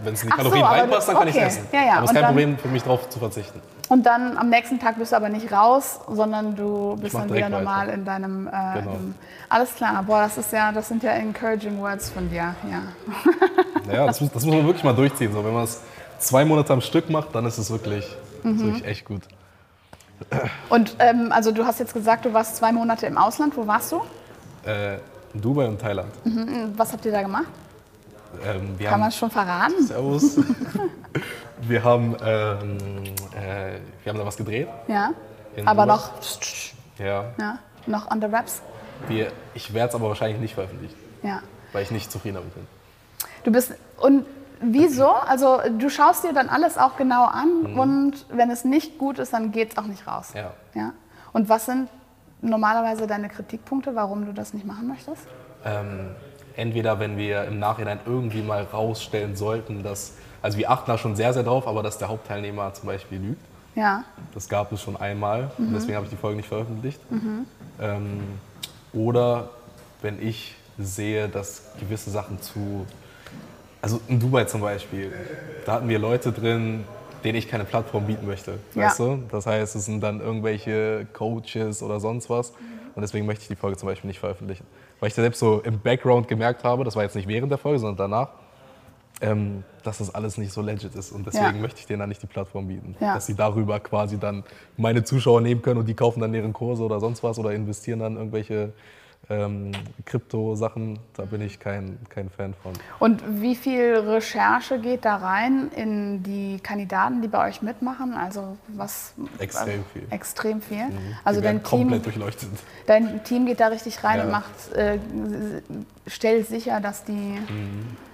wenn es in die so, Kalorien du- reinpasst, dann kann ich okay. es essen. Ja, ja, Aber es ist kein dann- Problem für mich, darauf zu verzichten. Und dann am nächsten Tag bist du aber nicht raus, sondern du bist dann wieder normal weiter. in deinem. Äh, Genau. im, alles klar, boah, das ist ja, das sind ja encouraging words von dir. Ja. Naja, das muss, das muss man wirklich mal durchziehen. So, wenn man es zwei Monate am Stück macht, dann ist es wirklich, Mhm. ist wirklich echt gut. Und ähm, also du hast jetzt gesagt, du warst zwei Monate im Ausland. Wo warst du? Äh, in Dubai und Thailand. Was habt ihr da gemacht? Ähm, wir Kann man schon verraten? Servus. wir, haben, ähm, äh, wir haben da was gedreht. Ja. Aber Dubai. noch, Ja. ja, noch on the wraps. Wir, ich werde es aber wahrscheinlich nicht veröffentlichen, Ja. weil ich nicht zufrieden damit bin. Du bist und wieso? Also du schaust dir dann alles auch genau an und wenn es nicht gut ist, dann geht es auch nicht raus. Ja. ja. Und was sind normalerweise deine Kritikpunkte, warum du das nicht machen möchtest? Ähm, entweder wenn wir im Nachhinein irgendwie mal rausstellen sollten, dass, also wir achten da schon sehr, sehr drauf, aber dass der Hauptteilnehmer zum Beispiel lügt. Ja. Das gab es schon einmal und deswegen habe ich die Folge nicht veröffentlicht. Ähm, oder wenn ich sehe, dass gewisse Sachen zu, also in Dubai zum Beispiel, da hatten wir Leute drin, denen ich keine Plattform bieten möchte. Ja. Weißt du? Das heißt, es sind dann irgendwelche Coaches oder sonst was. Und deswegen möchte ich die Folge zum Beispiel nicht veröffentlichen. Weil ich da selbst so im Background gemerkt habe, das war jetzt nicht während der Folge, sondern danach, ähm, dass das alles nicht so legit ist. Und deswegen Ja. möchte ich denen dann nicht die Plattform bieten. Ja. Dass sie darüber quasi dann meine Zuschauer nehmen können und die kaufen dann deren Kurse oder sonst was oder investieren dann irgendwelche ähm, Krypto-Sachen. Da bin ich kein, kein Fan von. Und wie viel Recherche geht da rein in die Kandidaten, die bei euch mitmachen? Also was? Extrem viel. Mhm. Extrem viel. Also die werden dein Team, komplett durchleuchtet. dein Team geht da richtig rein Ja. und macht, äh, stellt sicher, dass die.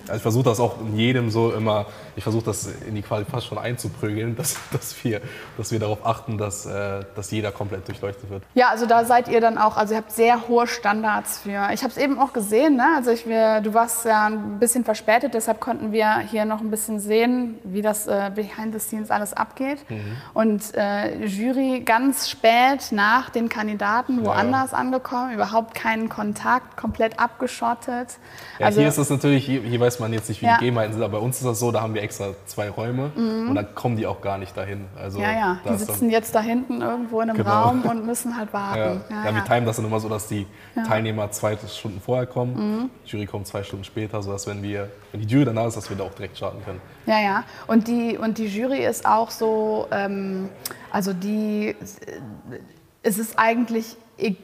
Also ich versuche das auch in jedem so immer, ich versuche das in die Quali fast schon einzuprügeln, dass, dass, wir, dass wir darauf achten, dass, äh, dass jeder komplett durchleuchtet wird. Ja, also da seid ihr dann auch, also ihr habt sehr hohe Standards für. Ich habe es eben auch gesehen, ne? also ich, wir, du warst ja ein bisschen verspätet, deshalb konnten wir hier noch ein bisschen sehen, wie das äh, behind the scenes alles abgeht. Und äh, Jury ganz spät nach den Kandidaten woanders angekommen, überhaupt keinen Kontakt, komplett abgeschottet. Ja, hier ist es natürlich, hier, hier weiß man jetzt nicht, wie Ja. Mhm. die Gegebenheiten sind, aber bei uns ist das so, da haben wir extra zwei Räume und dann kommen die auch gar nicht dahin. Also ja, ja, da die sitzen jetzt da hinten irgendwo in einem Genau. Raum und müssen halt Ja, warten. ja, wir timen das dann immer so, dass die Teilnehmer zwei Stunden vorher kommen, Mhm. die Jury kommt zwei Stunden später, sodass wenn wir, wenn die Jury dann da ist, dass wir da auch direkt starten können. Ja, ja. Und die, und die Jury ist auch so, ähm, also die, äh, ist es eigentlich egal,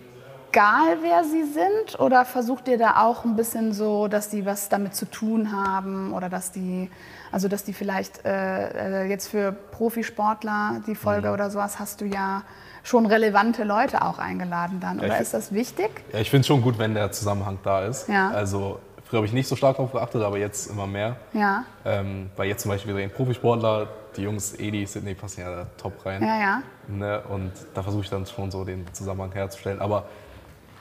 wer sie sind? Oder versucht ihr da auch ein bisschen so, dass die was damit zu tun haben oder dass die, also dass die vielleicht äh, äh, jetzt für Profisportler die Folge Mhm. oder sowas hast du ja schon relevante Leute auch eingeladen dann. Oder ich- ist das wichtig? Ja, ich finde es schon gut, wenn der Zusammenhang da ist. Ja. Also früher habe ich nicht so stark darauf geachtet, aber jetzt immer mehr. Ja, Ähm, weil jetzt zum Beispiel wir drehen Profisportler, die Jungs Edi, Sydney passen ja da top rein. ja, ja. Ne? Und da versuche ich dann schon so den Zusammenhang herzustellen. Aber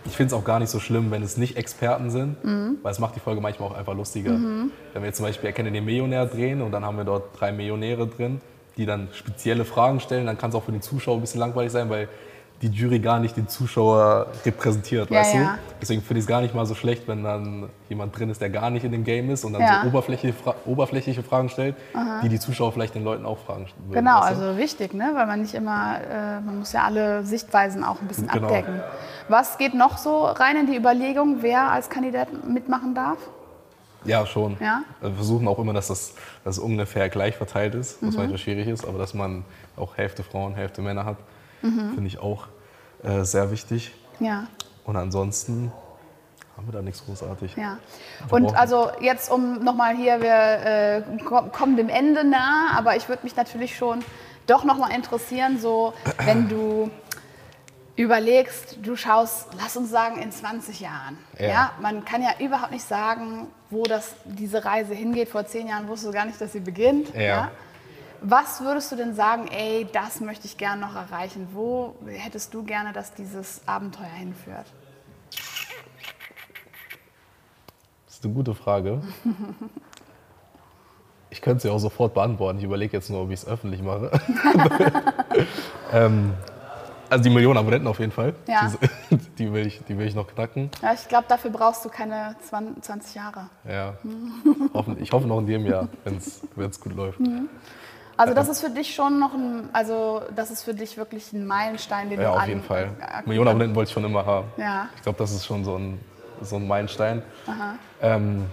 ich finde es auch gar nicht so schlimm, wenn es nicht Experten sind, Mhm. weil es macht die Folge manchmal auch einfach lustiger. Wenn wir jetzt zum Beispiel Erkenne den Millionär drehen und dann haben wir dort drei Millionäre drin, die dann spezielle Fragen stellen, dann kann es auch für den Zuschauer ein bisschen langweilig sein, weil die Jury gar nicht den Zuschauer repräsentiert, Ja, weißt ja. du? Deswegen finde ich es gar nicht mal so schlecht, wenn dann jemand drin ist, der gar nicht in dem Game ist und dann Ja. so oberflächliche, Fra oberflächliche Fragen stellt, die die Zuschauer vielleicht den Leuten auch fragen würden. Genau, weißt du? also wichtig, ne? weil man nicht immer, äh, man muss ja alle Sichtweisen auch ein bisschen Genau. abdecken. Was geht noch so rein in die Überlegung, wer als Kandidat mitmachen darf? Ja, schon. Ja? Wir versuchen auch immer, dass das dass ungefähr gleich verteilt ist, was manchmal schwierig ist, aber dass man auch Hälfte Frauen, Hälfte Männer hat, finde ich auch äh, sehr wichtig. Ja, Und ansonsten haben wir da nichts großartig. ja. Wir Und also jetzt um nochmal hier, wir äh, ko- kommen dem Ende nah, aber ich würde mich natürlich schon doch nochmal interessieren, so wenn du überlegst, du schaust, lass uns sagen, in 20 Jahren. Ja. Ja. man kann ja überhaupt nicht sagen, wo das, diese Reise hingeht. Vor zehn Jahren wusstest du gar nicht, dass sie beginnt. Ja. Was würdest du denn sagen, ey, das möchte ich gerne noch erreichen? Wo hättest du gerne, dass dieses Abenteuer hinführt? Das ist eine gute Frage. Ich könnte sie auch sofort beantworten. Ich überlege jetzt nur, ob ich es öffentlich mache. ähm, Also die Millionen Abonnenten auf jeden Fall. Ja. Die, die, will, ich, die will ich noch knacken. Ja, ich glaube, dafür brauchst du keine 20 Jahre. Ja. Ich hoffe noch in dem Jahr, wenn es gut läuft. Also das ist für dich schon noch ein, also das ist für dich wirklich ein Meilenstein, den Ja, du auf an, jeden Fall. Millionen Abonnenten wollte ich schon immer haben. Ja. Ich glaube, das ist schon so ein, so ein Meilenstein. Ähm,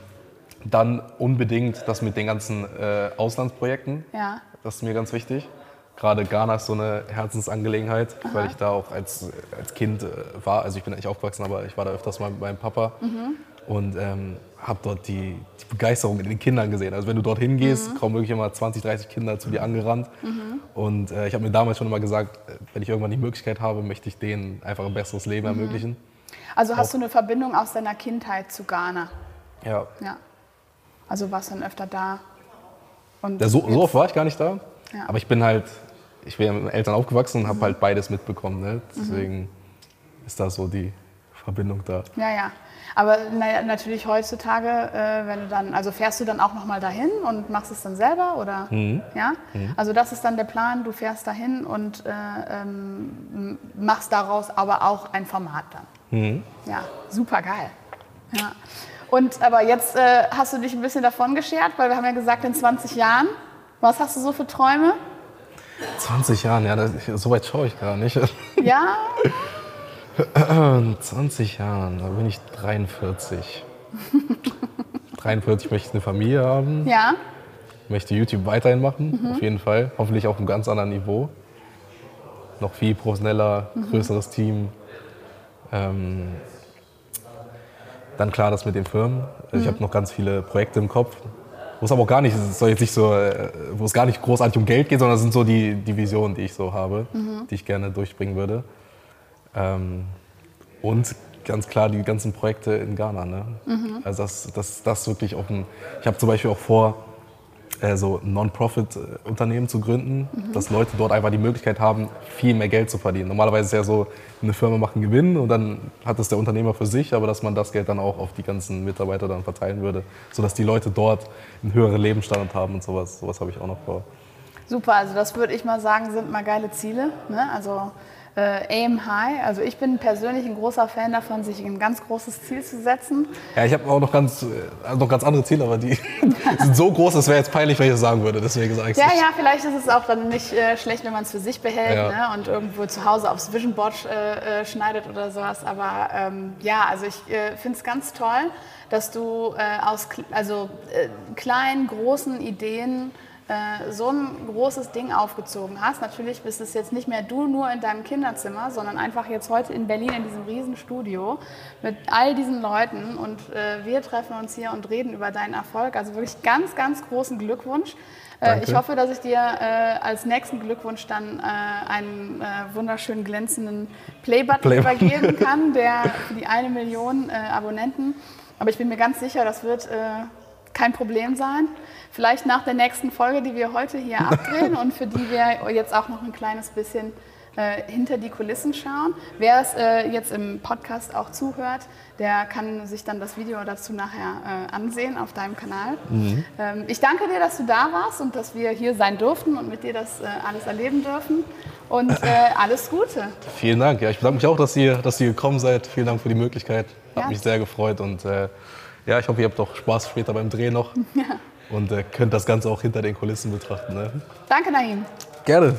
dann unbedingt das mit den ganzen äh, Auslandsprojekten. Ja. Das ist mir ganz wichtig. Gerade Ghana ist so eine Herzensangelegenheit, weil ich da auch als, als Kind äh, war. Also ich bin nicht aufgewachsen, aber ich war da öfters mal mit meinem Papa und ähm, habe dort die, die Begeisterung in den Kindern gesehen. Also wenn du dort hingehst, kommen wirklich immer 20, 30 Kinder zu dir angerannt. Und äh, ich habe mir damals schon immer gesagt, äh, wenn ich irgendwann die Möglichkeit habe, möchte ich denen einfach ein besseres Leben ermöglichen. Also hast du eine Verbindung aus deiner Kindheit zu Ghana? Ja. Ja. Also warst dann öfter da. Und Ja, so, so oft war ich gar nicht da. Ja. Aber ich bin halt, ich bin ja mit Eltern aufgewachsen und habe halt beides mitbekommen. Ne? Deswegen ist da so die Verbindung da. Ja, ja. Aber naja, natürlich heutzutage, äh, wenn du dann, also fährst du dann auch nochmal dahin und machst es dann selber oder? Mhm. Ja. Also das ist dann der Plan. Du fährst dahin und äh, ähm, machst daraus aber auch ein Format dann. Mhm. Ja, super geil. Ja. Und aber jetzt äh, hast du dich ein bisschen davon geschert, weil wir haben ja gesagt in 20 Jahren. Was hast du so für Träume? 20 Jahren, ja, das, so weit schaue ich gar nicht. Ja, 20 Jahren, da bin ich 43. 43 möchte ich eine Familie haben, ja. möchte YouTube weiterhin machen, auf jeden Fall. Hoffentlich auf einem ganz anderen Niveau. Noch viel professioneller, größeres Team. Ähm, dann klar das mit den Firmen. Also Ich habe noch ganz viele Projekte im Kopf. Wo es aber auch gar nicht, es soll jetzt nicht so, äh, wo es gar nicht großartig um Geld geht, sondern es sind so die, die Visionen, die ich so habe, die ich gerne durchbringen würde. Ähm, und ganz klar die ganzen Projekte in Ghana. Ne? Also das, das, das wirklich auch ein, ich habe zum Beispiel auch vor, äh, so Non-Profit-Unternehmen zu gründen, dass Leute dort einfach die Möglichkeit haben, viel mehr Geld zu verdienen. Normalerweise ist ja so, eine Firma macht einen Gewinn und dann hat es der Unternehmer für sich, aber dass man das Geld dann auch auf die ganzen Mitarbeiter dann verteilen würde, sodass die Leute dort einen höheren Lebensstandard haben und sowas. Sowas habe ich auch noch vor. Super, also das würde ich mal sagen, sind mal geile Ziele. Ne? Also äh, aim high. Also ich bin persönlich ein großer Fan davon, sich ein ganz großes Ziel zu setzen. Ja, ich habe auch noch ganz, äh, noch ganz andere Ziele, aber die sind so groß, das wäre jetzt peinlich, wenn ich das sagen würde. Deswegen sage ich Ja, ja, vielleicht ist es auch dann nicht äh, schlecht, wenn man es für sich behält Ja. ne? und irgendwo zu Hause aufs Vision Board äh, äh, schneidet oder sowas. Aber ähm, ja, also ich äh, finde es ganz toll, dass du aus also, kleinen, großen Ideen äh, so ein großes Ding aufgezogen hast. Natürlich bist es jetzt nicht mehr du nur in deinem Kinderzimmer, sondern einfach jetzt heute in Berlin in diesem riesen Studio mit all diesen Leuten und äh, wir treffen uns hier und reden über deinen Erfolg. Also wirklich ganz, ganz großen Glückwunsch. Äh, ich hoffe, dass ich dir äh, als nächsten Glückwunsch dann äh, einen äh, wunderschönen glänzenden Playbutton Play- übergeben kann, der für die eine Million Abonnenten. Aber ich bin mir ganz sicher, das wird kein Problem sein. Vielleicht nach der nächsten Folge, die wir heute hier abdrehen und für die wir jetzt auch noch ein kleines bisschen äh, hinter die Kulissen schauen. Wer es äh, jetzt im Podcast auch zuhört, der kann sich dann das Video dazu nachher äh, ansehen auf deinem Kanal. Ähm, ich danke dir, dass du da warst und dass wir hier sein durften und mit dir das äh, alles erleben dürfen. Und äh, alles Gute. Vielen Dank. Ja, ich bedanke mich auch, dass ihr, dass ihr gekommen seid. Vielen Dank für die Möglichkeit. Hat Ja. mich sehr gefreut und äh, ja, ich hoffe, ihr habt auch Spaß später beim Dreh noch und äh, könnt das Ganze auch hinter den Kulissen betrachten. Ne? Danke, Naim. Gerne.